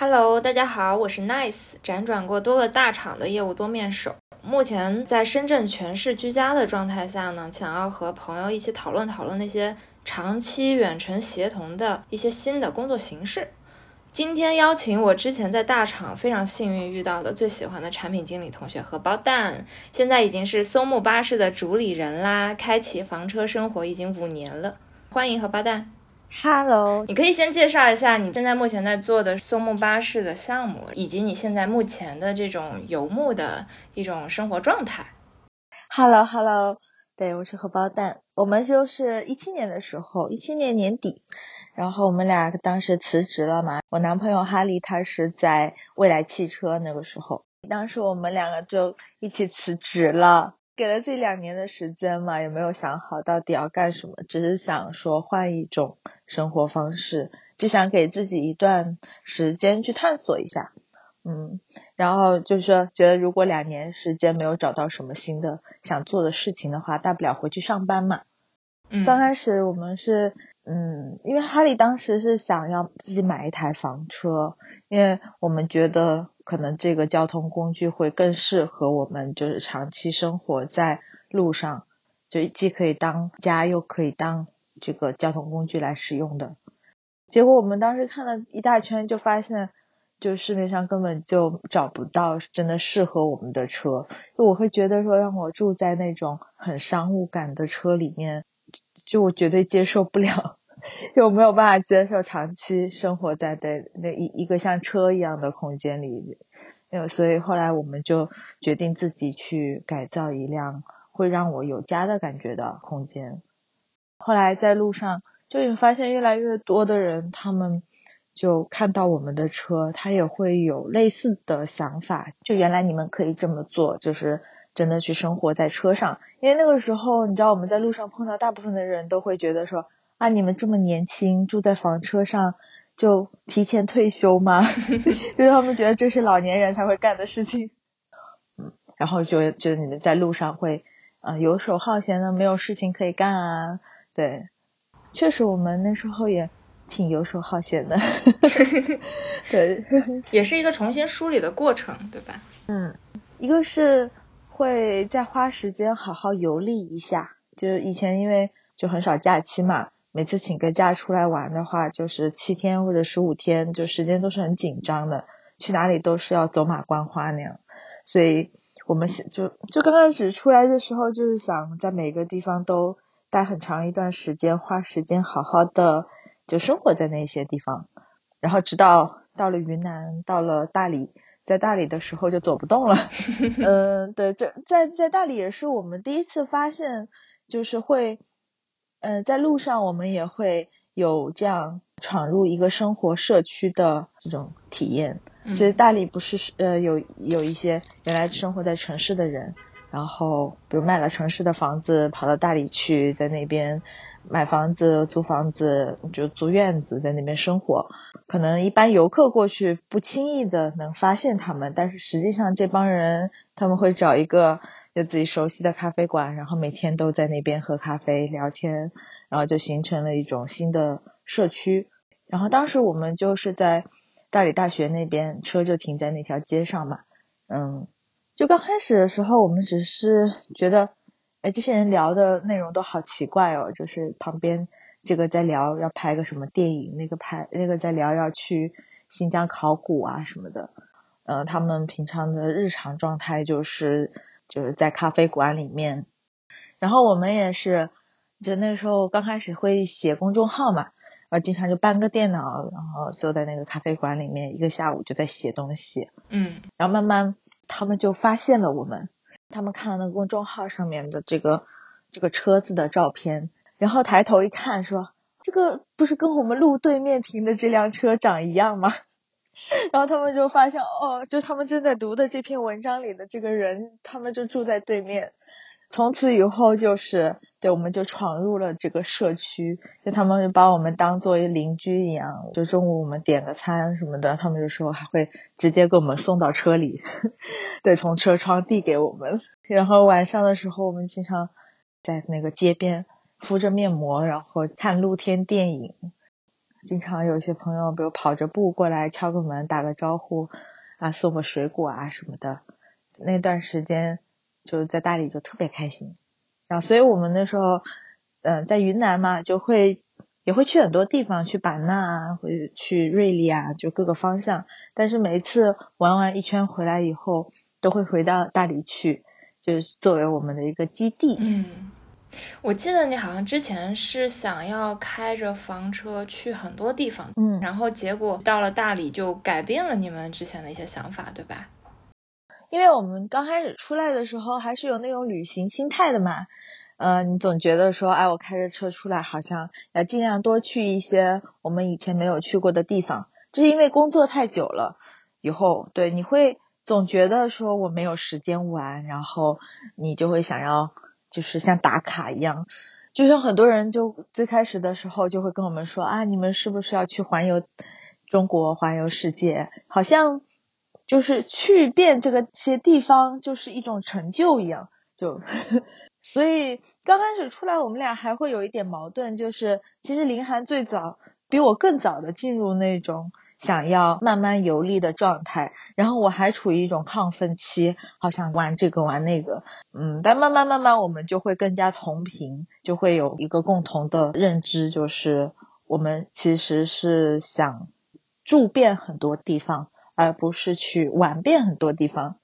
Hello，大家好，我是 Nice，辗转过多个大厂的业务多面手，目前在深圳全市居家的状态下呢，想要和朋友一起讨论讨论那些长期远程协同的一些新的工作形式。今天邀请我之前在大厂非常幸运遇到的最喜欢的产品经理同学荷包蛋，现在已经是松木巴士的主理人啦，开启房车生活已经五年了，欢迎荷包蛋。Hello，你可以先介绍一下你现在目前在做的松木巴士的项目，以及你现在目前的这种游牧的一种生活状态。Hello，Hello，对我是荷包蛋。我们就是一七年的时候，一七年年底，然后我们俩当时辞职了嘛。我男朋友哈利他是在未来汽车那个时候，当时我们两个就一起辞职了。给了自己两年的时间嘛，也没有想好到底要干什么，只是想说换一种生活方式，就想给自己一段时间去探索一下，嗯，然后就是说觉得如果两年时间没有找到什么新的想做的事情的话，大不了回去上班嘛。嗯，刚开始我们是，嗯，因为哈利当时是想要自己买一台房车，因为我们觉得。可能这个交通工具会更适合我们，就是长期生活在路上，就既可以当家又可以当这个交通工具来使用的。结果我们当时看了一大圈，就发现，就市面上根本就找不到真的适合我们的车。就我会觉得说，让我住在那种很商务感的车里面，就我绝对接受不了。就没有办法接受长期生活在的那一一个像车一样的空间里，所以后来我们就决定自己去改造一辆会让我有家的感觉的空间。后来在路上就会发现越来越多的人，他们就看到我们的车，他也会有类似的想法。就原来你们可以这么做，就是真的去生活在车上。因为那个时候，你知道我们在路上碰到大部分的人都会觉得说。啊！你们这么年轻，住在房车上，就提前退休吗？就是他们觉得这是老年人才会干的事情。嗯，然后就觉得你们在路上会啊游手好闲的，没有事情可以干啊。对，确实我们那时候也挺游手好闲的。对，也是一个重新梳理的过程，对吧？嗯，一个是会再花时间好好游历一下，就是以前因为就很少假期嘛。每次请个假出来玩的话，就是七天或者十五天，就时间都是很紧张的，去哪里都是要走马观花那样。所以我们想就就刚开始出来的时候，就是想在每个地方都待很长一段时间，花时间好好的就生活在那些地方。然后直到到了云南，到了大理，在大理的时候就走不动了。嗯，对，这在在大理也是我们第一次发现，就是会。嗯，在路上我们也会有这样闯入一个生活社区的这种体验。其实大理不是呃有有一些原来生活在城市的人，然后比如卖了城市的房子，跑到大理去，在那边买房子、租房子，就租院子，在那边生活。可能一般游客过去不轻易的能发现他们，但是实际上这帮人他们会找一个。就自己熟悉的咖啡馆，然后每天都在那边喝咖啡聊天，然后就形成了一种新的社区。然后当时我们就是在大理大学那边，车就停在那条街上嘛。嗯，就刚开始的时候，我们只是觉得，哎，这些人聊的内容都好奇怪哦，就是旁边这个在聊要拍个什么电影，那个拍那个在聊要去新疆考古啊什么的。嗯，他们平常的日常状态就是。就是在咖啡馆里面，然后我们也是，就那时候刚开始会写公众号嘛，然后经常就搬个电脑，然后坐在那个咖啡馆里面，一个下午就在写东西。嗯，然后慢慢他们就发现了我们，他们看了那个公众号上面的这个这个车子的照片，然后抬头一看，说这个不是跟我们路对面停的这辆车长一样吗？然后他们就发现，哦，就他们正在读的这篇文章里的这个人，他们就住在对面。从此以后，就是对，我们就闯入了这个社区，就他们把我们当做一邻居一样。就中午我们点个餐什么的，他们就说还会直接给我们送到车里，对，从车窗递给我们。然后晚上的时候，我们经常在那个街边敷着面膜，然后看露天电影。经常有些朋友，比如跑着步过来敲个门打个招呼，啊，送个水果啊什么的。那段时间就在大理就特别开心。然后，所以我们那时候，嗯，在云南嘛，就会也会去很多地方，去版纳啊，或者去瑞丽啊，就各个方向。但是每一次玩完一圈回来以后，都会回到大理去，就是作为我们的一个基地。嗯。我记得你好像之前是想要开着房车去很多地方，嗯，然后结果到了大理就改变了你们之前的一些想法，对吧？因为我们刚开始出来的时候还是有那种旅行心态的嘛，呃，你总觉得说，哎，我开着车出来，好像要尽量多去一些我们以前没有去过的地方，就是因为工作太久了以后，对，你会总觉得说我没有时间玩，然后你就会想要。就是像打卡一样，就像很多人就最开始的时候就会跟我们说啊，你们是不是要去环游中国、环游世界？好像就是去遍这个些地方就是一种成就一样。就 所以刚开始出来，我们俩还会有一点矛盾，就是其实林涵最早比我更早的进入那种。想要慢慢游历的状态，然后我还处于一种亢奋期，好想玩这个玩那个，嗯，但慢慢慢慢我们就会更加同频，就会有一个共同的认知，就是我们其实是想住遍很多地方，而不是去玩遍很多地方，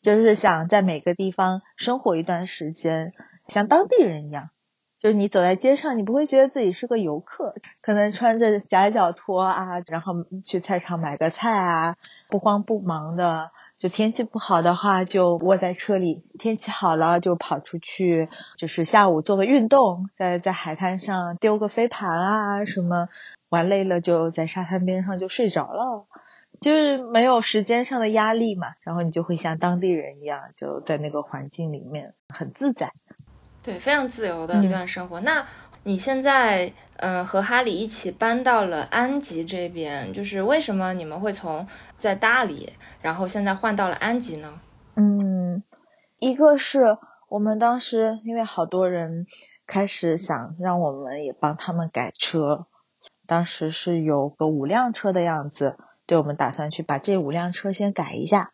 就是想在每个地方生活一段时间，像当地人一样。就是你走在街上，你不会觉得自己是个游客，可能穿着夹脚拖啊，然后去菜场买个菜啊，不慌不忙的。就天气不好的话，就窝在车里；天气好了，就跑出去，就是下午做个运动，在在海滩上丢个飞盘啊什么。玩累了，就在沙滩边上就睡着了，就是没有时间上的压力嘛。然后你就会像当地人一样，就在那个环境里面很自在。对，非常自由的一段生活。那你现在，嗯，和哈里一起搬到了安吉这边，就是为什么你们会从在大理，然后现在换到了安吉呢？嗯，一个是我们当时因为好多人开始想让我们也帮他们改车，当时是有个五辆车的样子，对我们打算去把这五辆车先改一下，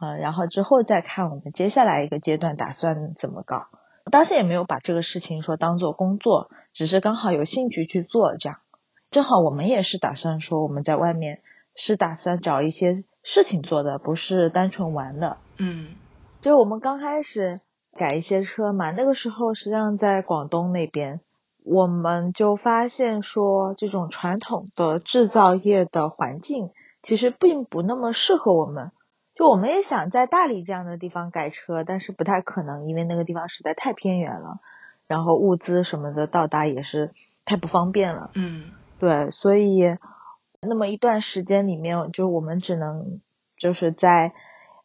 嗯，然后之后再看我们接下来一个阶段打算怎么搞。当时也没有把这个事情说当做工作，只是刚好有兴趣去做这样。正好我们也是打算说我们在外面是打算找一些事情做的，不是单纯玩的。嗯，就我们刚开始改一些车嘛，那个时候实际上在广东那边，我们就发现说这种传统的制造业的环境其实并不那么适合我们。就我们也想在大理这样的地方改车，但是不太可能，因为那个地方实在太偏远了，然后物资什么的到达也是太不方便了。嗯，对，所以那么一段时间里面，就我们只能就是在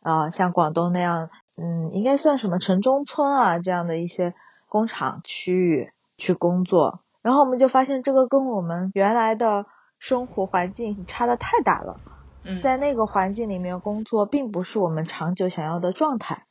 啊像广东那样，嗯，应该算什么城中村啊这样的一些工厂区域去工作，然后我们就发现这个跟我们原来的生活环境差的太大了。在那个环境里面工作，并不是我们长久想要的状态，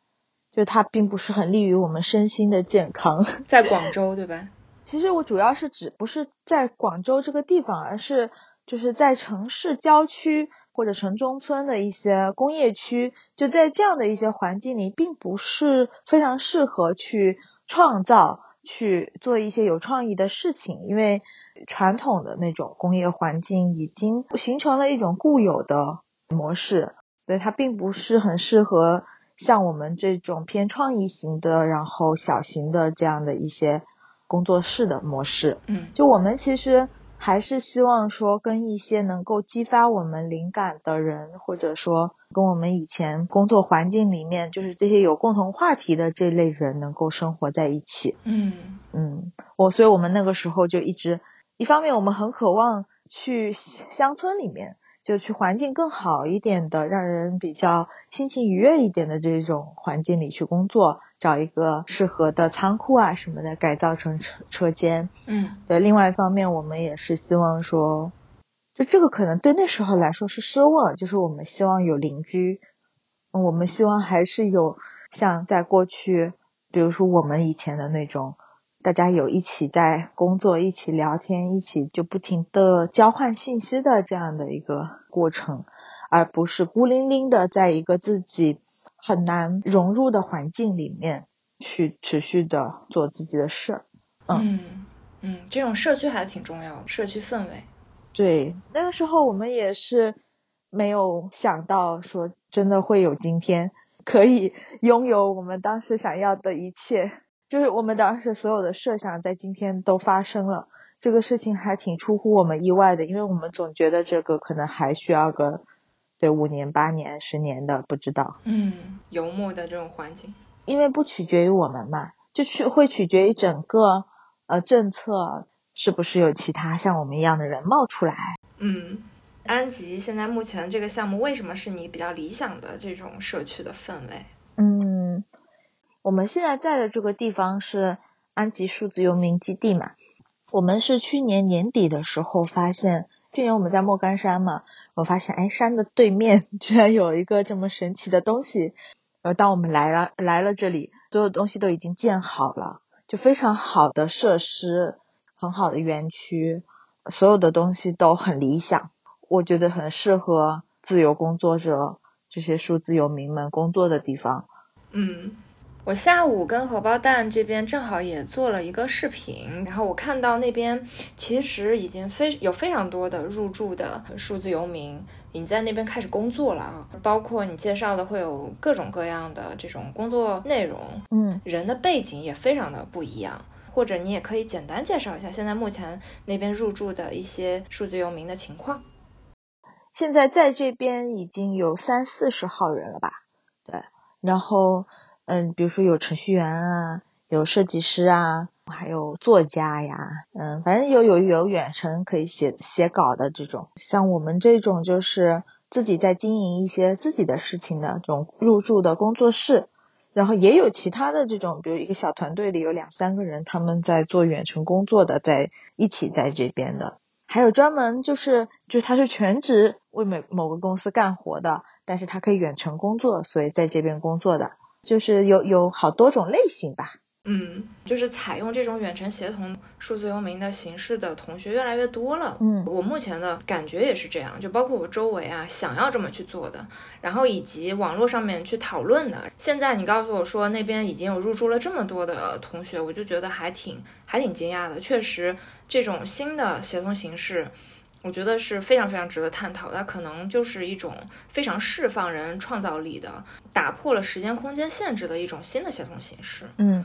就它并不是很利于我们身心的健康。在广州，对吧？其实我主要是指不是在广州这个地方，而是就是在城市郊区或者城中村的一些工业区，就在这样的一些环境里，并不是非常适合去创造、去做一些有创意的事情，因为。传统的那种工业环境已经形成了一种固有的模式，所以它并不是很适合像我们这种偏创意型的，然后小型的这样的一些工作室的模式。嗯，就我们其实还是希望说，跟一些能够激发我们灵感的人，或者说跟我们以前工作环境里面就是这些有共同话题的这类人能够生活在一起。嗯嗯，我所以我们那个时候就一直。一方面，我们很渴望去乡村里面，就去环境更好一点的，让人比较心情愉悦一点的这种环境里去工作，找一个适合的仓库啊什么的，改造成车车间。嗯，对。另外一方面，我们也是希望说，就这个可能对那时候来说是奢望，就是我们希望有邻居，我们希望还是有像在过去，比如说我们以前的那种。大家有一起在工作，一起聊天，一起就不停的交换信息的这样的一个过程，而不是孤零零的在一个自己很难融入的环境里面去持续的做自己的事儿。嗯嗯，这种社区还挺重要的，社区氛围。对，那个时候我们也是没有想到说真的会有今天，可以拥有我们当时想要的一切。就是我们当时所有的设想在今天都发生了，这个事情还挺出乎我们意外的，因为我们总觉得这个可能还需要个对五年、八年、十年的，不知道。嗯，游牧的这种环境，因为不取决于我们嘛，就去会取决于整个呃政策是不是有其他像我们一样的人冒出来。嗯，安吉现在目前这个项目为什么是你比较理想的这种社区的氛围？我们现在在的这个地方是安吉数字游民基地嘛？我们是去年年底的时候发现，去年我们在莫干山嘛，我发现哎，山的对面 居然有一个这么神奇的东西。呃，当我们来了来了这里，所有东西都已经建好了，就非常好的设施，很好的园区，所有的东西都很理想，我觉得很适合自由工作者这些数字游民们工作的地方。嗯。我下午跟荷包蛋这边正好也做了一个视频，然后我看到那边其实已经非有非常多的入驻的数字游民已经在那边开始工作了啊，包括你介绍的会有各种各样的这种工作内容，嗯，人的背景也非常的不一样，或者你也可以简单介绍一下现在目前那边入驻的一些数字游民的情况。现在在这边已经有三四十号人了吧？对，然后。嗯，比如说有程序员啊，有设计师啊，还有作家呀，嗯，反正有有有远程可以写写稿的这种，像我们这种就是自己在经营一些自己的事情的这种入驻的工作室，然后也有其他的这种，比如一个小团队里有两三个人，他们在做远程工作的，在一起在这边的，还有专门就是就他是全职为某某个公司干活的，但是他可以远程工作，所以在这边工作的。就是有有好多种类型吧，嗯，就是采用这种远程协同数字游民的形式的同学越来越多了，嗯，我目前的感觉也是这样，就包括我周围啊想要这么去做的，然后以及网络上面去讨论的。现在你告诉我说那边已经有入驻了这么多的同学，我就觉得还挺还挺惊讶的。确实，这种新的协同形式。我觉得是非常非常值得探讨，它可能就是一种非常释放人创造力的，打破了时间空间限制的一种新的协同形式。嗯，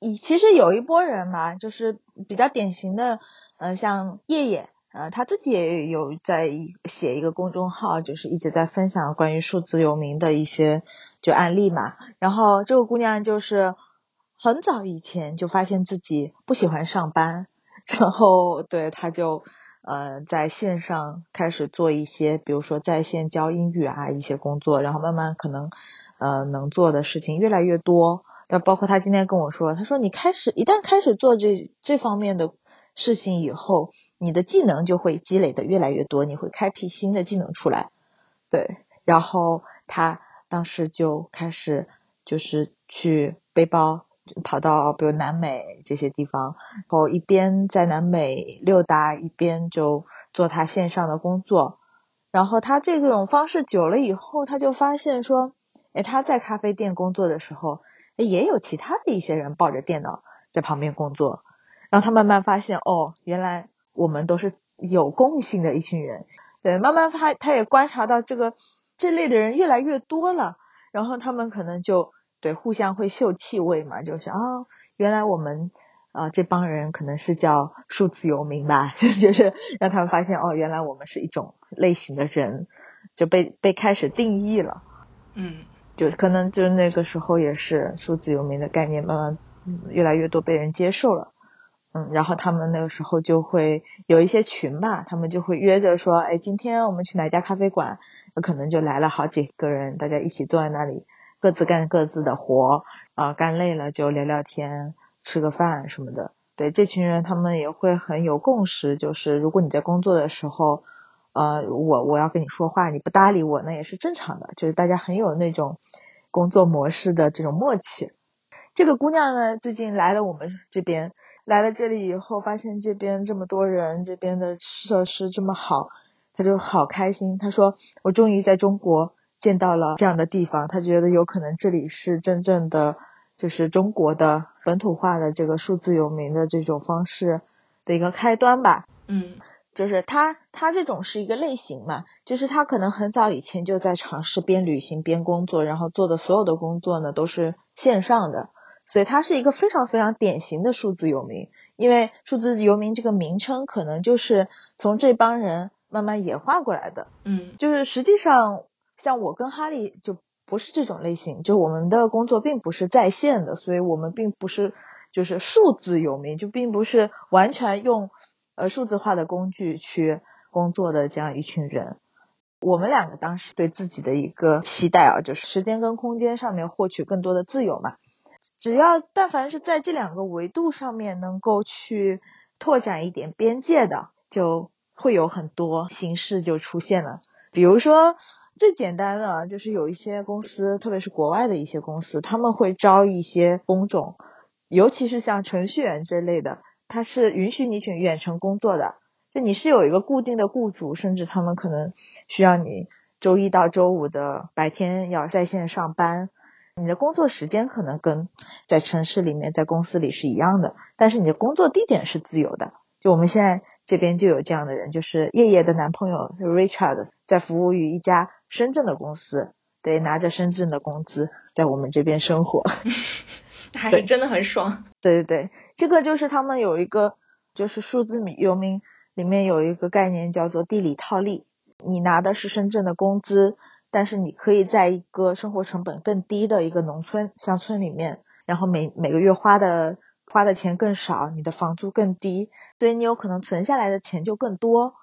以其实有一波人嘛，就是比较典型的，呃，像叶叶，呃，他自己也有在写一个公众号，就是一直在分享关于数字游民的一些就案例嘛。然后这个姑娘就是很早以前就发现自己不喜欢上班，然后对她就。呃，在线上开始做一些，比如说在线教英语啊一些工作，然后慢慢可能呃能做的事情越来越多。但包括他今天跟我说，他说你开始一旦开始做这这方面的事情以后，你的技能就会积累的越来越多，你会开辟新的技能出来。对，然后他当时就开始就是去背包。跑到比如南美这些地方，然后一边在南美溜达，一边就做他线上的工作。然后他这种方式久了以后，他就发现说，哎，他在咖啡店工作的时候，也有其他的一些人抱着电脑在旁边工作。然后他慢慢发现，哦，原来我们都是有共性的一群人。对，慢慢他他也观察到这个这类的人越来越多了，然后他们可能就。对，互相会嗅气味嘛，就是啊，原来我们啊这帮人可能是叫数字游民吧，就是让他们发现哦，原来我们是一种类型的人，就被被开始定义了。嗯，就可能就那个时候也是数字游民的概念慢慢越来越多被人接受了。嗯，然后他们那个时候就会有一些群吧，他们就会约着说，哎，今天我们去哪家咖啡馆，可能就来了好几个人，大家一起坐在那里。各自干各自的活，啊，干累了就聊聊天，吃个饭什么的。对，这群人他们也会很有共识，就是如果你在工作的时候，呃，我我要跟你说话，你不搭理我，那也是正常的。就是大家很有那种工作模式的这种默契。这个姑娘呢，最近来了我们这边，来了这里以后，发现这边这么多人，这边的设施这么好，她就好开心。她说：“我终于在中国见到了这样的地方。”他觉得有可能这里是真正的，就是中国的本土化的这个数字游民的这种方式的一个开端吧。嗯，就是他他这种是一个类型嘛，就是他可能很早以前就在尝试边旅行边工作，然后做的所有的工作呢都是线上的。所以他是一个非常非常典型的数字游民，因为数字游民这个名称可能就是从这帮人慢慢演化过来的。嗯，就是实际上像我跟哈利就不是这种类型，就我们的工作并不是在线的，所以我们并不是就是数字有名，就并不是完全用呃数字化的工具去工作的这样一群人。我们两个当时对自己的一个期待啊，就是时间跟空间上面获取更多的自由嘛。只要但凡是在这两个维度上面能够去拓展一点边界的，就会有很多形式就出现了。比如说最简单的就是有一些公司，特别是国外的一些公司，他们会招一些工种，尤其是像程序员这类的，他是允许你去远程工作的。就你是有一个固定的雇主，甚至他们可能需要你周一到周五的白天要在线上班。你的工作时间可能跟在城市里面、在公司里是一样的，但是你的工作地点是自由的。就我们现在这边就有这样的人，就是叶叶的男朋友 Richard 在服务于一家深圳的公司，对，拿着深圳的工资在我们这边生活，还是真的很爽。对对对，这个就是他们有一个，就是数字游民里面有一个概念叫做地理套利，你拿的是深圳的工资。但是你可以在一个生活成本更低的一个农村乡村里面，然后每每个月花的花的钱更少，你的房租更低，所以你有可能存下来的钱就更多。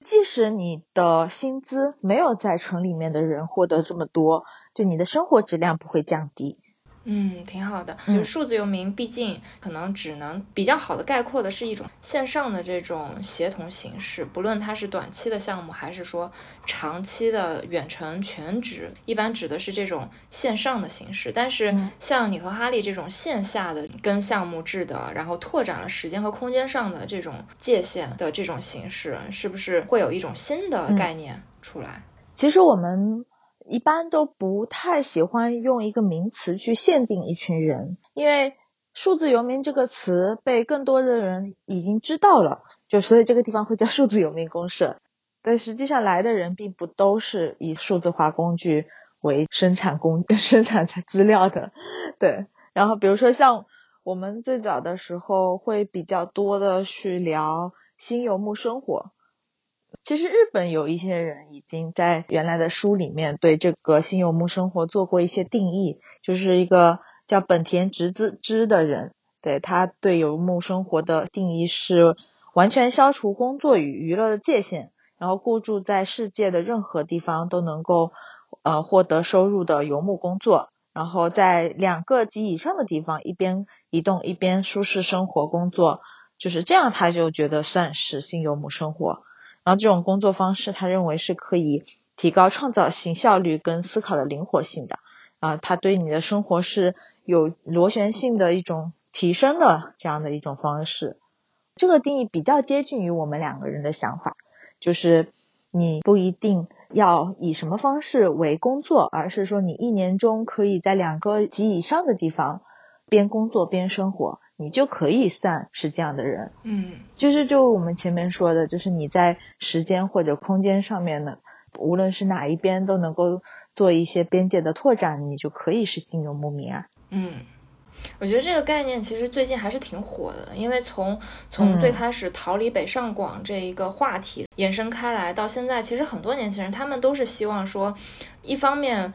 即使你的薪资没有在城里面的人获得这么多，就你的生活质量不会降低。嗯，挺好的。就是数字游民，毕竟可能只能比较好的概括的是一种线上的这种协同形式，不论它是短期的项目，还是说长期的远程全职，一般指的是这种线上的形式。但是像你和哈利这种线下的跟项目制的，然后拓展了时间和空间上的这种界限的这种形式，是不是会有一种新的概念出来？其实我们。一般都不太喜欢用一个名词去限定一群人，因为“数字游民”这个词被更多的人已经知道了，就所以这个地方会叫数字游民公社。但实际上来的人并不都是以数字化工具为生产工 生产资料的，对。然后比如说像我们最早的时候会比较多的去聊新游牧生活。其实日本有一些人已经在原来的书里面对这个新游牧生活做过一些定义，就是一个叫本田直之之的人，对他对游牧生活的定义是完全消除工作与娱乐的界限，然后雇住在世界的任何地方都能够呃获得收入的游牧工作，然后在两个及以上的地方一边移动一边舒适生活工作，就是这样，他就觉得算是新游牧生活。然后这种工作方式，他认为是可以提高创造性、效率跟思考的灵活性的。啊，他对你的生活是有螺旋性的一种提升的这样的一种方式。这个定义比较接近于我们两个人的想法，就是你不一定要以什么方式为工作，而是说你一年中可以在两个及以上的地方边工作边生活。你就可以算是这样的人，嗯，就是就我们前面说的，就是你在时间或者空间上面呢，无论是哪一边都能够做一些边界的拓展，你就可以是新游牧民啊。嗯，我觉得这个概念其实最近还是挺火的，因为从从最开始逃离北上广这一个话题延伸开来，到现在，其实很多年轻人他们都是希望说，一方面。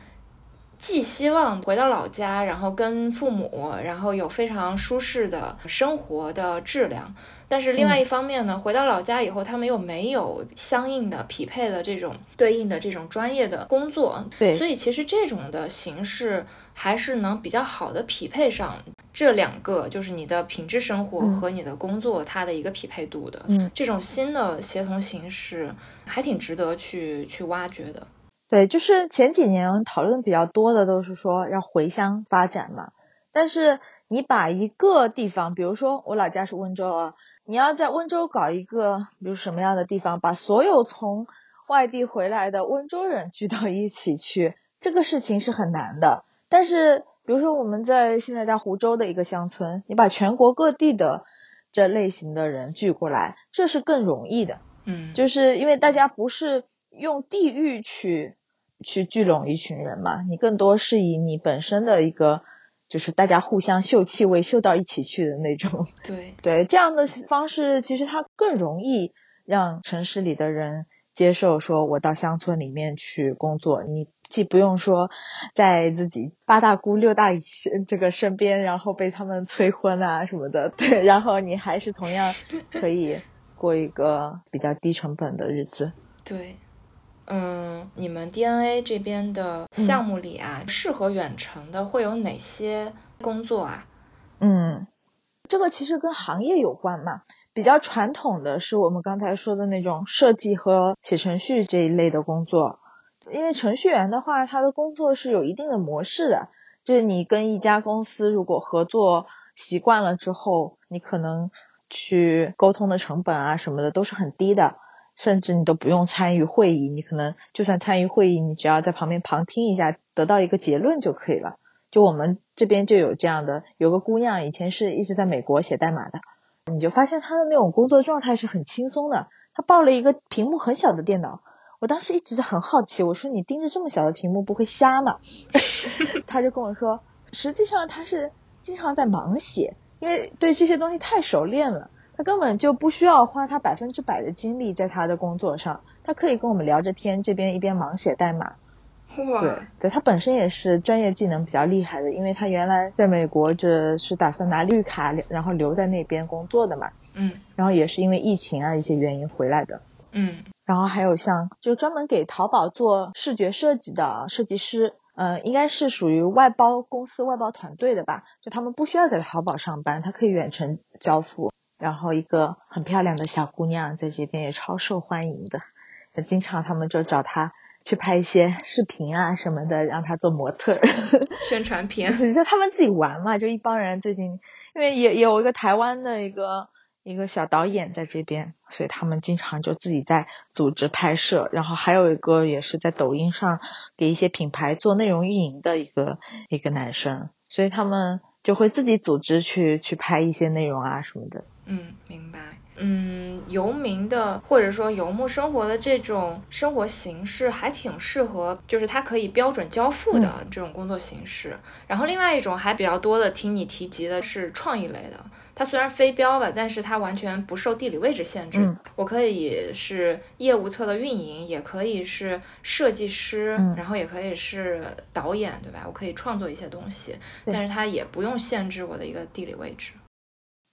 既希望回到老家，然后跟父母，然后有非常舒适的生活的质量，但是另外一方面呢，回到老家以后，他们又没有相应的匹配的这种对应的这种专业的工作，对，所以其实这种的形式还是能比较好的匹配上这两个，就是你的品质生活和你的工作它的一个匹配度的，嗯，这种新的协同形式还挺值得去去挖掘的。对，就是前几年讨论比较多的都是说要回乡发展嘛，但是你把一个地方，比如说我老家是温州啊，你要在温州搞一个，比如什么样的地方，把所有从外地回来的温州人聚到一起去，这个事情是很难的。但是，比如说我们在现在在湖州的一个乡村，你把全国各地的这类型的人聚过来，这是更容易的。嗯，就是因为大家不是用地域去去聚拢一群人嘛，你更多是以你本身的一个，就是大家互相嗅气味，嗅到一起去的那种。对 对，这样的方式其实它更容易让城市里的人接受，说我到乡村里面去工作，你既不用说在自己八大姑六大姨这个身边，然后被他们催婚啊什么的，对，然后你还是同样可以。过一个比较低成本的日子。对，嗯，你们 DNA 这边的项目里啊，适合远程的会有哪些工作啊？嗯，这个其实跟行业有关嘛。比较传统的是我们刚才说的那种设计和写程序这一类的工作，因为程序员的话，他的工作是有一定的模式的，就是你跟一家公司如果合作习惯了之后，你可能。去沟通的成本啊什么的都是很低的，甚至你都不用参与会议，你可能就算参与会议，你只要在旁边旁听一下，得到一个结论就可以了。就我们这边就有这样的，有个姑娘以前是一直在美国写代码的，你就发现她的那种工作状态是很轻松的。她抱了一个屏幕很小的电脑，我当时一直很好奇，我说你盯着这么小的屏幕不会瞎吗？她就跟我说，实际上她是经常在盲写。因为对这些东西太熟练了，他根本就不需要花他百分之百的精力在他的工作上，他可以跟我们聊着天，这边一边忙写代码。哇！对，对他本身也是专业技能比较厉害的，因为他原来在美国这是打算拿绿卡，然后留在那边工作的嘛。嗯。然后也是因为疫情啊一些原因回来的。嗯。然后还有像就专门给淘宝做视觉设计的设计师。嗯，应该是属于外包公司、外包团队的吧？就他们不需要在淘宝上班，他可以远程交付。然后一个很漂亮的小姑娘在这边也超受欢迎的，经常他们就找她去拍一些视频啊什么的，让她做模特。宣传片，就他们自己玩嘛，就一帮人最近，因为也有一个台湾的一个。一个小导演在这边，所以他们经常就自己在组织拍摄。然后还有一个也是在抖音上给一些品牌做内容运营的一个一个男生，所以他们就会自己组织去去拍一些内容啊什么的。嗯，明白。嗯，游民的或者说游牧生活的这种生活形式还挺适合，就是它可以标准交付的这种工作形式。然后另外一种还比较多的听你提及的是创意类的。它虽然非标吧，但是它完全不受地理位置限制。我可以是业务侧的运营，也可以是设计师，然后也可以是导演，对吧？我可以创作一些东西，但是它也不用限制我的一个地理位置。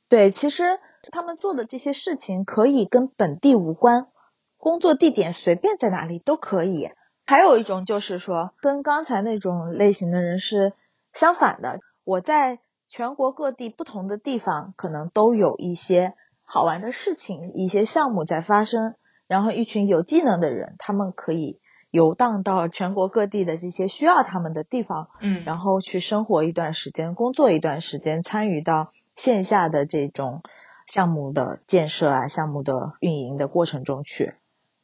对，其实他们做的这些事情可以跟本地无关，工作地点随便在哪里都可以。还有一种就是说，跟刚才那种类型的人是相反的，我在。全国各地不同的地方，可能都有一些好玩的事情，一些项目在发生。然后，一群有技能的人，他们可以游荡到全国各地的这些需要他们的地方，嗯，然后去生活一段时间，工作一段时间，参与到线下的这种项目的建设啊、项目的运营的过程中去。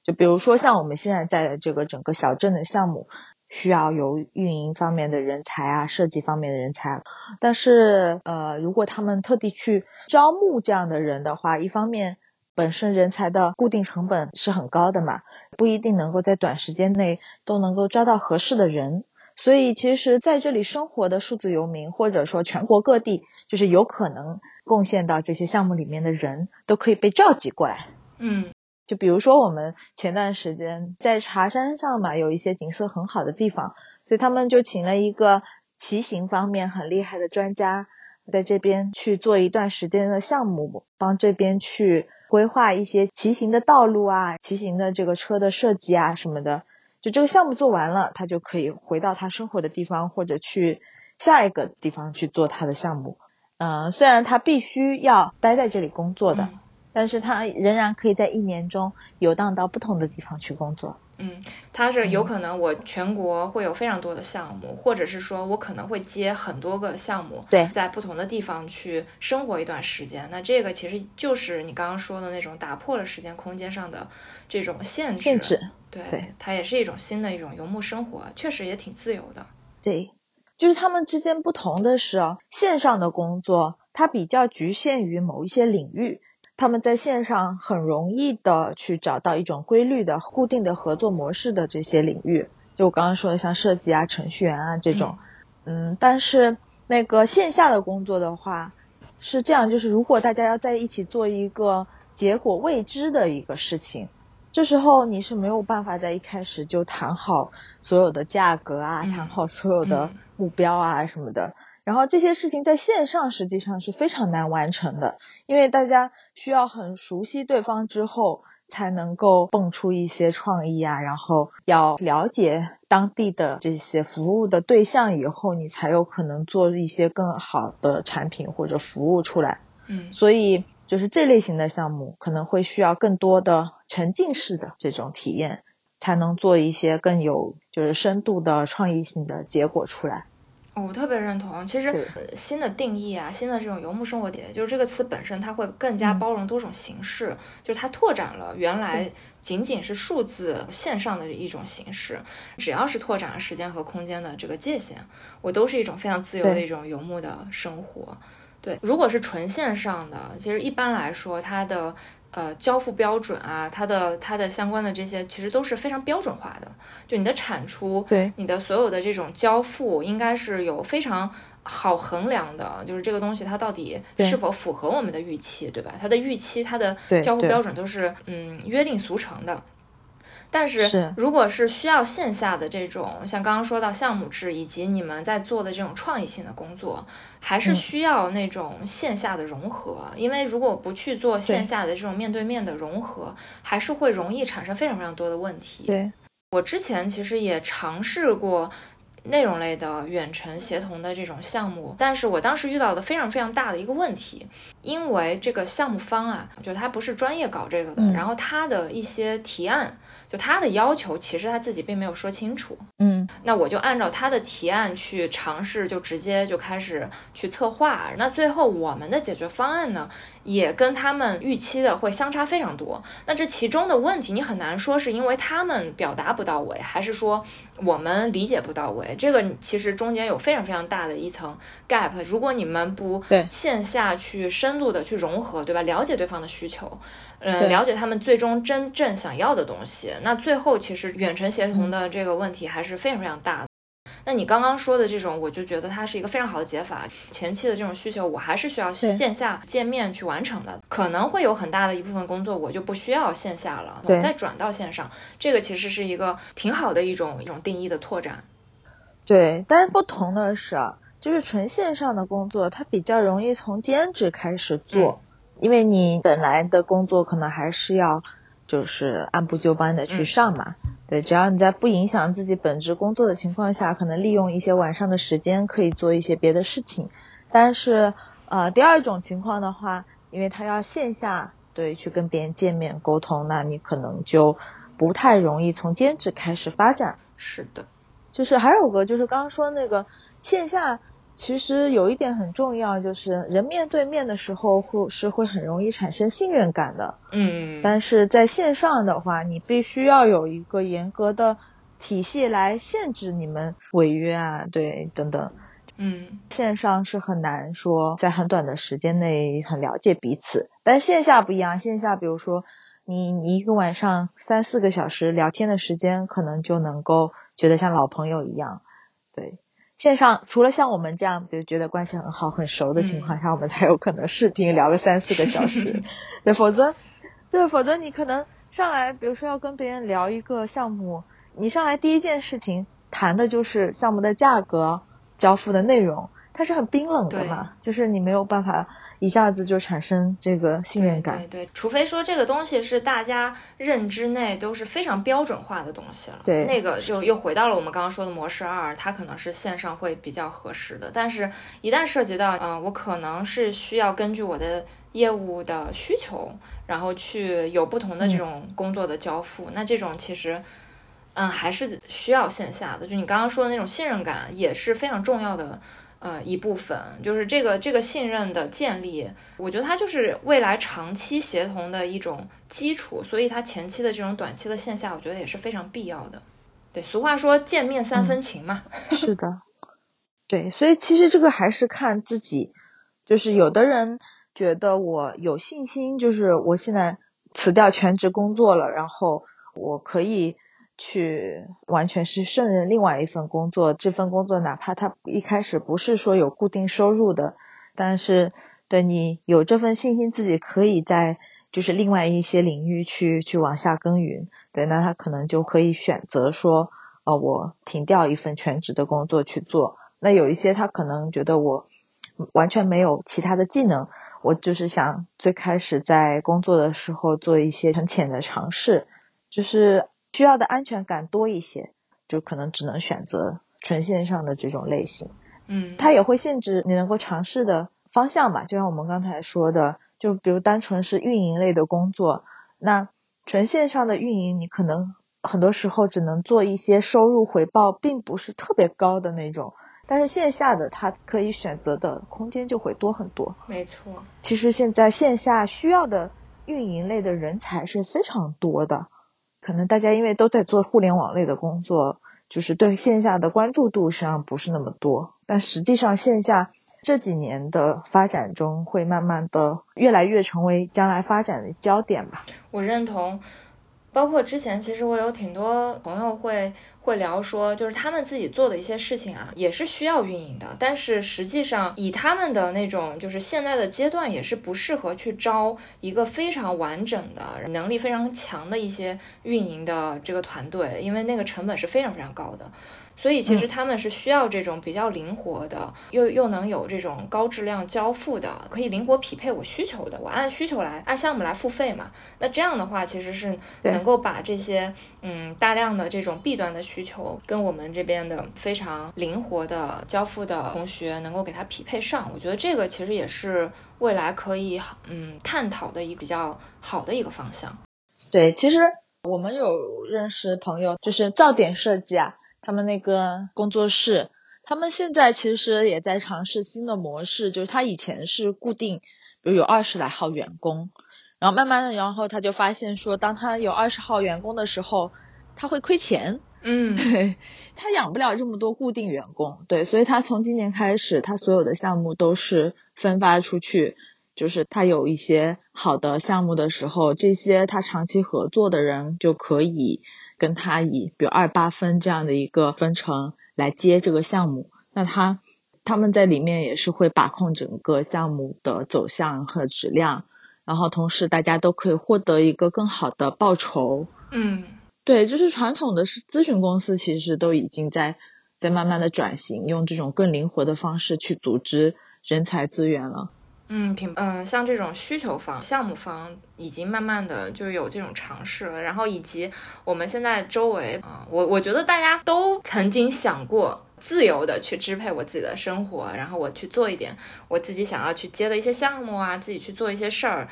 就比如说，像我们现在在这个整个小镇的项目。需要有运营方面的人才啊，设计方面的人才。但是，呃，如果他们特地去招募这样的人的话，一方面本身人才的固定成本是很高的嘛，不一定能够在短时间内都能够招到合适的人。所以，其实在这里生活的数字游民，或者说全国各地，就是有可能贡献到这些项目里面的人，都可以被召集过来。嗯。就比如说，我们前段时间在茶山上嘛，有一些景色很好的地方，所以他们就请了一个骑行方面很厉害的专家，在这边去做一段时间的项目，帮这边去规划一些骑行的道路啊，骑行的这个车的设计啊什么的。就这个项目做完了，他就可以回到他生活的地方，或者去下一个地方去做他的项目。嗯，虽然他必须要待在这里工作的。但是他仍然可以在一年中游荡到不同的地方去工作。嗯，他是有可能我全国会有非常多的项目，或者是说我可能会接很多个项目，对，在不同的地方去生活一段时间。那这个其实就是你刚刚说的那种打破了时间空间上的这种限制。限制，对，它也是一种新的一种游牧生活，确实也挺自由的。对，就是他们之间不同的是，线上的工作它比较局限于某一些领域。他们在线上很容易的去找到一种规律的、固定的合作模式的这些领域，就我刚刚说的像设计啊、程序员啊这种，嗯，但是那个线下的工作的话是这样，就是如果大家要在一起做一个结果未知的一个事情，这时候你是没有办法在一开始就谈好所有的价格啊，谈好所有的目标啊什么的。然后这些事情在线上实际上是非常难完成的，因为大家需要很熟悉对方之后，才能够蹦出一些创意啊。然后要了解当地的这些服务的对象以后，你才有可能做一些更好的产品或者服务出来。嗯，所以就是这类型的项目可能会需要更多的沉浸式的这种体验，才能做一些更有就是深度的创意性的结果出来。我特别认同，其实新的定义啊，新的这种游牧生活体验，就是这个词本身，它会更加包容多种形式，就是它拓展了原来仅仅是数字线上的一种形式。只要是拓展了时间和空间的这个界限，我都是一种非常自由的一种游牧的生活。对，如果是纯线上的，其实一般来说它的。呃，交付标准啊，它的它的相关的这些其实都是非常标准化的。就你的产出，对你的所有的这种交付，应该是有非常好衡量的。就是这个东西它到底是否符合我们的预期，对吧？它的预期，它的交付标准都是嗯约定俗成的。但是，如果是需要线下的这种，像刚刚说到项目制，以及你们在做的这种创意性的工作，还是需要那种线下的融合。因为如果不去做线下的这种面对面的融合，还是会容易产生非常非常多的问题。对我之前其实也尝试过。内容类的远程协同的这种项目，但是我当时遇到的非常非常大的一个问题，因为这个项目方啊，就他不是专业搞这个的，然后他的一些提案，就他的要求，其实他自己并没有说清楚。嗯，那我就按照他的提案去尝试，就直接就开始去策划。那最后我们的解决方案呢，也跟他们预期的会相差非常多。那这其中的问题，你很难说是因为他们表达不到位，还是说我们理解不到位。这个其实中间有非常非常大的一层 gap。如果你们不线下去深度的去融合，对吧？了解对方的需求，嗯，了解他们最终真正想要的东西，那最后其实远程协同的这个问题还是非常非常大的。那你刚刚说的这种，我就觉得它是一个非常好的解法。前期的这种需求，我还是需要线下见面去完成的，可能会有很大的一部分工作我就不需要线下了，我再转到线上。这个其实是一个挺好的一种一种定义的拓展。对，但是不同的是，就是纯线上的工作，它比较容易从兼职开始做，因为你本来的工作可能还是要就是按部就班的去上嘛。对，只要你在不影响自己本职工作的情况下，可能利用一些晚上的时间可以做一些别的事情。但是，呃，第二种情况的话，因为他要线下对去跟别人见面沟通，那你可能就不太容易从兼职开始发展。是的。就是还有个，就是刚刚说那个线下，其实有一点很重要，就是人面对面的时候会是会很容易产生信任感的。嗯。但是在线上的话，你必须要有一个严格的体系来限制你们违约啊，对，等等。嗯。线上是很难说在很短的时间内很了解彼此，但线下不一样，线下比如说你你一个晚上三四个小时聊天的时间，可能就能够。觉得像老朋友一样，对线上除了像我们这样，比如觉得关系很好、很熟的情况下，我们才有可能视频聊个三四个小时。对，否则，对，否则你可能上来，比如说要跟别人聊一个项目，你上来第一件事情谈的就是项目的价格、交付的内容，它是很冰冷的嘛，就是你没有办法。一下子就产生这个信任感，对对，除非说这个东西是大家认知内都是非常标准化的东西了，对，那个就又回到了我们刚刚说的模式二，它可能是线上会比较合适的。但是，一旦涉及到，嗯，我可能是需要根据我的业务的需求，然后去有不同的这种工作的交付，那这种其实嗯，还是需要线下的。就你刚刚说的那种信任感，也是非常重要的。呃，一部分就是这个这个信任的建立，我觉得它就是未来长期协同的一种基础，所以它前期的这种短期的线下，我觉得也是非常必要的。对，俗话说见面三分情嘛。是的，对，所以其实这个还是看自己，就是有的人觉得我有信心，就是我现在辞掉全职工作了，然后我可以。去完全是胜任另外一份工作，这份工作哪怕他一开始不是说有固定收入的，但是对你有这份信心，自己可以在就是另外一些领域去去往下耕耘，对，那他可能就可以选择说，呃，我停掉一份全职的工作去做。那有一些他可能觉得我完全没有其他的技能，我就是想最开始在工作的时候做一些很浅的尝试，就是。需要的安全感多一些，就可能只能选择纯线上的这种类型。嗯，它也会限制你能够尝试的方向吧。就像我们刚才说的，就比如单纯是运营类的工作，那纯线上的运营，你可能很多时候只能做一些收入回报并不是特别高的那种。但是线下的，它可以选择的空间就会多很多。没错，其实现在线下需要的运营类的人才是非常多的。可能大家因为都在做互联网类的工作，就是对线下的关注度实际上不是那么多。但实际上，线下这几年的发展中，会慢慢的越来越成为将来发展的焦点吧。我认同。包括之前，其实我有挺多朋友会会聊说，就是他们自己做的一些事情啊，也是需要运营的。但是实际上，以他们的那种就是现在的阶段，也是不适合去招一个非常完整的能力非常强的一些运营的这个团队，因为那个成本是非常非常高的。所以其实他们是需要这种比较灵活的，又又能有这种高质量交付的，可以灵活匹配我需求的，我按需求来按项目来付费嘛。那这样的话，其实是能够把这些嗯大量的这种弊端的需求，跟我们这边的非常灵活的交付的同学能够给它匹配上。我觉得这个其实也是未来可以嗯探讨的一个比较好的一个方向。对，其实我们有认识朋友，就是噪点设计啊。他们那个工作室，他们现在其实也在尝试新的模式，就是他以前是固定，比如有二十来号员工，然后慢慢的，然后他就发现说，当他有二十号员工的时候，他会亏钱，嗯，对，他养不了这么多固定员工，对，所以他从今年开始，他所有的项目都是分发出去，就是他有一些好的项目的时候，这些他长期合作的人就可以。跟他以比如二八分这样的一个分成来接这个项目，那他他们在里面也是会把控整个项目的走向和质量，然后同时大家都可以获得一个更好的报酬。嗯，对，就是传统的是咨询公司其实都已经在在慢慢的转型，用这种更灵活的方式去组织人才资源了。嗯，挺嗯，像这种需求方、项目方已经慢慢的就有这种尝试了，然后以及我们现在周围啊，我我觉得大家都曾经想过自由的去支配我自己的生活，然后我去做一点我自己想要去接的一些项目啊，自己去做一些事儿。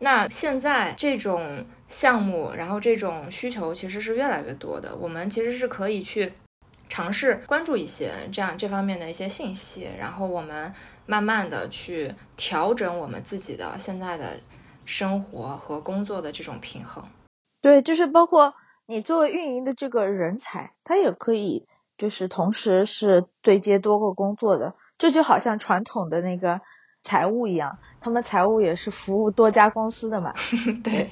那现在这种项目，然后这种需求其实是越来越多的，我们其实是可以去尝试关注一些这样这方面的一些信息，然后我们。慢慢的去调整我们自己的现在的生活和工作的这种平衡。对，就是包括你作为运营的这个人才，他也可以就是同时是对接多个工作的。这就好像传统的那个财务一样，他们财务也是服务多家公司的嘛。对，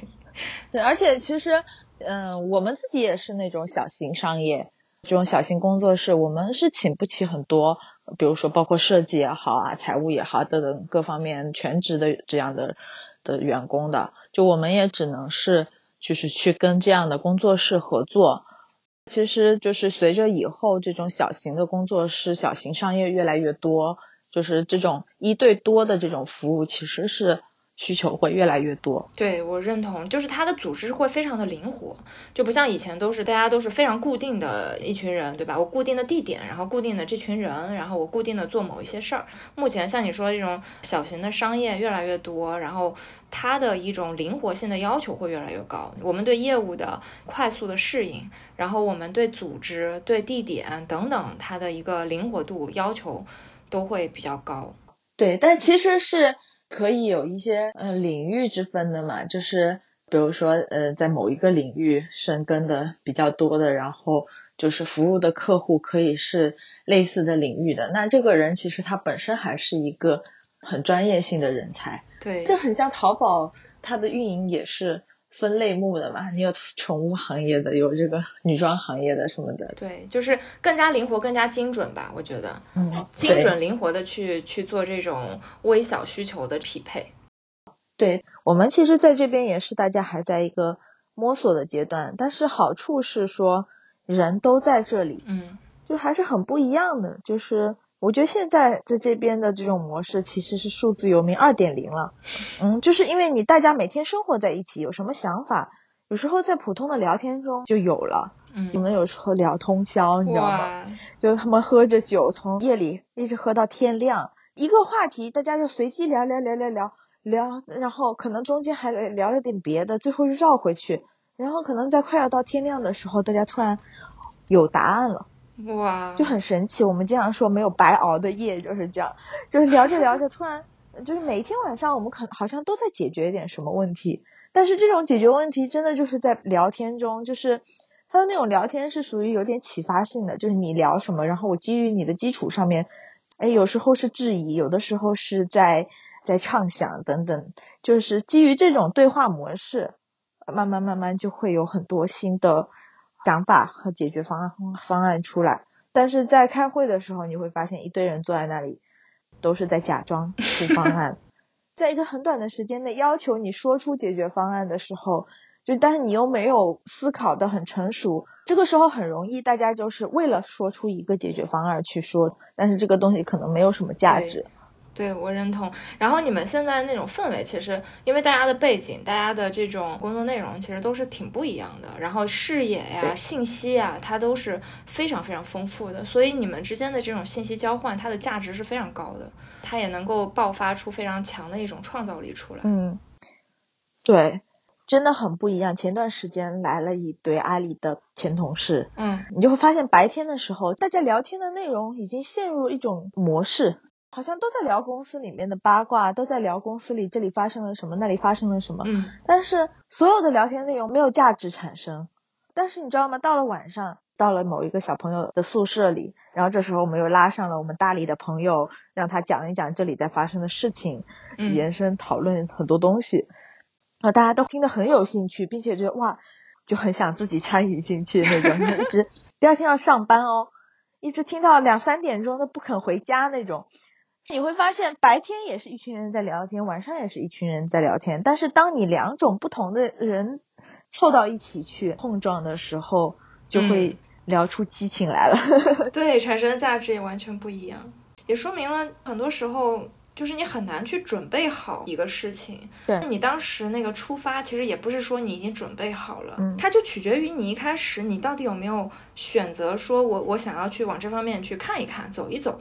对，而且其实，嗯，我们自己也是那种小型商业，这种小型工作室，我们是请不起很多。比如说，包括设计也好啊，财务也好，等等各方面全职的这样的的员工的，就我们也只能是就是去跟这样的工作室合作。其实就是随着以后这种小型的工作室、小型商业越来越多，就是这种一对多的这种服务，其实是需求会越来越多。对我认同，就是它的组织会非常的灵活，就不像以前都是大家都是非常固定的一群人，对吧？我固定的地点，然后固定的这群人，然后我固定的做某一些事儿。目前像你说这种小型的商业越来越多，然后它的一种灵活性的要求会越来越高。我们对业务的快速的适应，然后我们对组织、对地点等等它的一个灵活度要求都会比较高。对，但其实是。可以有一些呃领域之分的嘛，就是比如说呃在某一个领域深耕的比较多的，然后就是服务的客户可以是类似的领域的，那这个人其实他本身还是一个很专业性的人才。对，这很像淘宝，它的运营也是。分类目的嘛，你有宠物行业的，有这个女装行业的什么的。对，就是更加灵活、更加精准吧，我觉得。嗯，精准灵活的去去做这种微小需求的匹配。对我们其实在这边也是大家还在一个摸索的阶段，但是好处是说人都在这里，嗯，就还是很不一样的，就是。我觉得现在在这边的这种模式其实是数字游民二点零了，嗯，就是因为你大家每天生活在一起，有什么想法，有时候在普通的聊天中就有了，嗯，你们有时候聊通宵，你知道吗？就他们喝着酒，从夜里一直喝到天亮，一个话题大家就随机聊聊聊聊聊聊，然后可能中间还聊了点别的，最后又绕回去，然后可能在快要到天亮的时候，大家突然有答案了。哇，就很神奇。我们经常说没有白熬的夜就是这样，就是聊着聊着，突然就是每一天晚上我们可好像都在解决一点什么问题。但是这种解决问题真的就是在聊天中，就是他的那种聊天是属于有点启发性的，就是你聊什么，然后我基于你的基础上面，哎，有时候是质疑，有的时候是在在畅想等等，就是基于这种对话模式，慢慢慢慢就会有很多新的。想法和解决方案方案出来，但是在开会的时候，你会发现一堆人坐在那里，都是在假装出方案，在一个很短的时间内要求你说出解决方案的时候，就但是你又没有思考的很成熟，这个时候很容易大家就是为了说出一个解决方案去说，但是这个东西可能没有什么价值。对，我认同。然后你们现在那种氛围，其实因为大家的背景、大家的这种工作内容，其实都是挺不一样的。然后视野呀、信息呀，它都是非常非常丰富的。所以你们之间的这种信息交换，它的价值是非常高的，它也能够爆发出非常强的一种创造力出来。嗯，对，真的很不一样。前段时间来了一堆阿里的前同事，嗯，你就会发现白天的时候，大家聊天的内容已经陷入一种模式。好像都在聊公司里面的八卦，都在聊公司里这里发生了什么，那里发生了什么。嗯，但是所有的聊天内容没有价值产生。但是你知道吗？到了晚上，到了某一个小朋友的宿舍里，然后这时候我们又拉上了我们大理的朋友，让他讲一讲这里在发生的事情，延伸讨论很多东西，然后大家都听得很有兴趣，并且觉得哇，就很想自己参与进去那种，一直 第二天要上班哦，一直听到两三点钟都不肯回家那种。你会发现，白天也是一群人在聊天，晚上也是一群人在聊天。但是，当你两种不同的人凑到一起去碰撞的时候，就会聊出激情来了。对，产生的价值也完全不一样，也说明了很多时候就是你很难去准备好一个事情。对你当时那个出发，其实也不是说你已经准备好了，嗯，它就取决于你一开始你到底有没有选择，说我我想要去往这方面去看一看，走一走。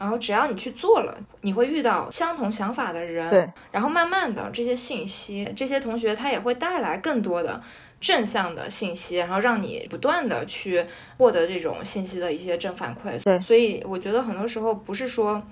然后只要你去做了，你会遇到相同想法的人，对。然后慢慢的这些信息，这些同学他也会带来更多的正向的信息，然后让你不断的去获得这种信息的一些正反馈。对。所以我觉得很多时候不是说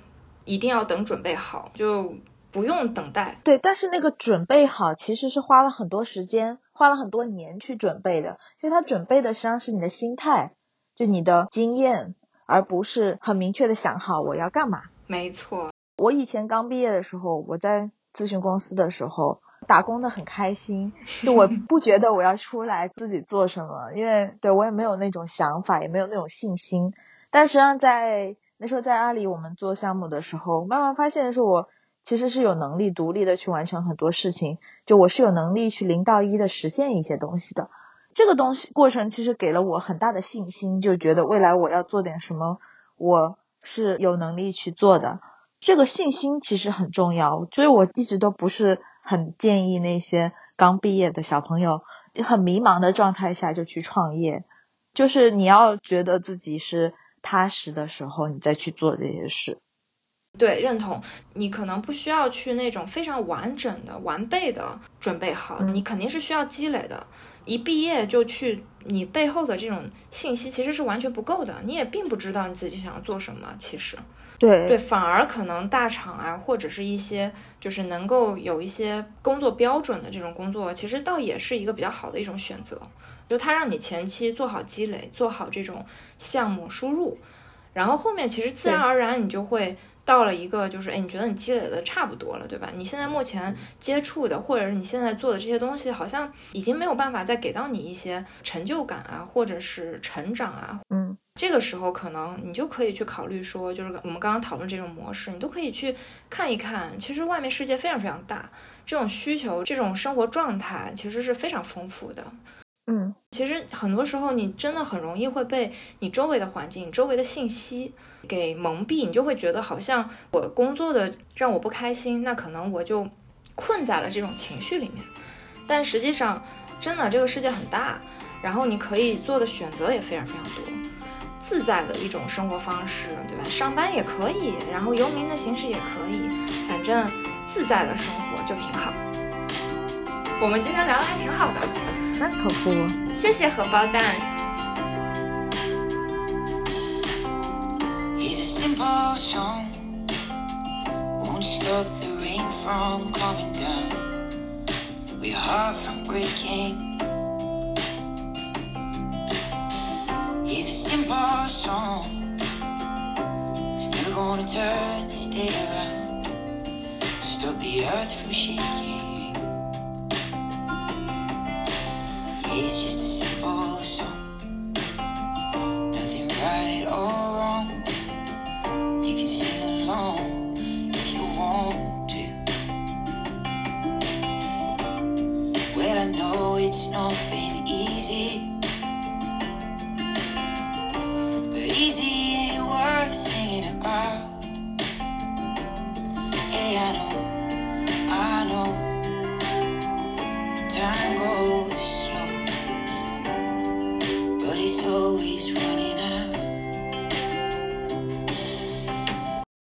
一定要等准备好，就不用等待。对，但是那个准备好其实是花了很多时间，花了很多年去准备的。所以他准备的实际上是你的心态，就你的经验。而不是很明确的想好我要干嘛。没错，我以前刚毕业的时候，我在咨询公司的时候打工的很开心，就我 不觉得我要出来自己做什么，因为对我也没有那种想法，也没有那种信心。但实际上在那时候在阿里我们做项目的时候，慢慢发现是我其实是有能力独立的去完成很多事情，就我是有能力去零到一的实现一些东西的。这个东西过程其实给了我很大的信心，就觉得未来我要做点什么，我是有能力去做的。这个信心其实很重要，所以我一直都不是很建议那些刚毕业的小朋友，很迷茫的状态下就去创业。就是你要觉得自己是踏实的时候，你再去做这些事。对，认同。你可能不需要去那种非常完整的、完备的准备好，你肯定是需要积累的。一毕业就去，你背后的这种信息其实是完全不够的。你也并不知道你自己想要做什么，其实。对对，反而可能大厂啊，或者是一些就是能够有一些工作标准的这种工作，其实倒也是一个比较好的一种选择。就它让你前期做好积累，做好这种项目输入，然后后面其实自然而然你就会到了一个就是，哎，你觉得你积累的差不多了，对吧？你现在目前接触的或者是你现在做的这些东西，好像已经没有办法再给到你一些成就感啊，或者是成长啊。嗯，这个时候可能你就可以去考虑说，就是我们刚刚讨论这种模式，你都可以去看一看，其实外面世界非常非常大，这种需求、这种生活状态其实是非常丰富的。嗯，其实很多时候你真的很容易会被你周围的环境、周围的信息给蒙蔽，你就会觉得好像我工作的让我不开心，那可能我就困在了这种情绪里面。但实际上，真的这个世界很大，然后你可以做的选择也非常非常多，自在的一种生活方式，对吧？上班也可以，然后游民的形式也可以，反正自在的生活就挺好。我们今天聊的还挺好的。那可不，谢谢荷包蛋。Song, won't stop the rain from coming down. We're heart from breaking. It's a simple song, it's never gonna turn this day around. Stop the earth from shaking. It's just a simple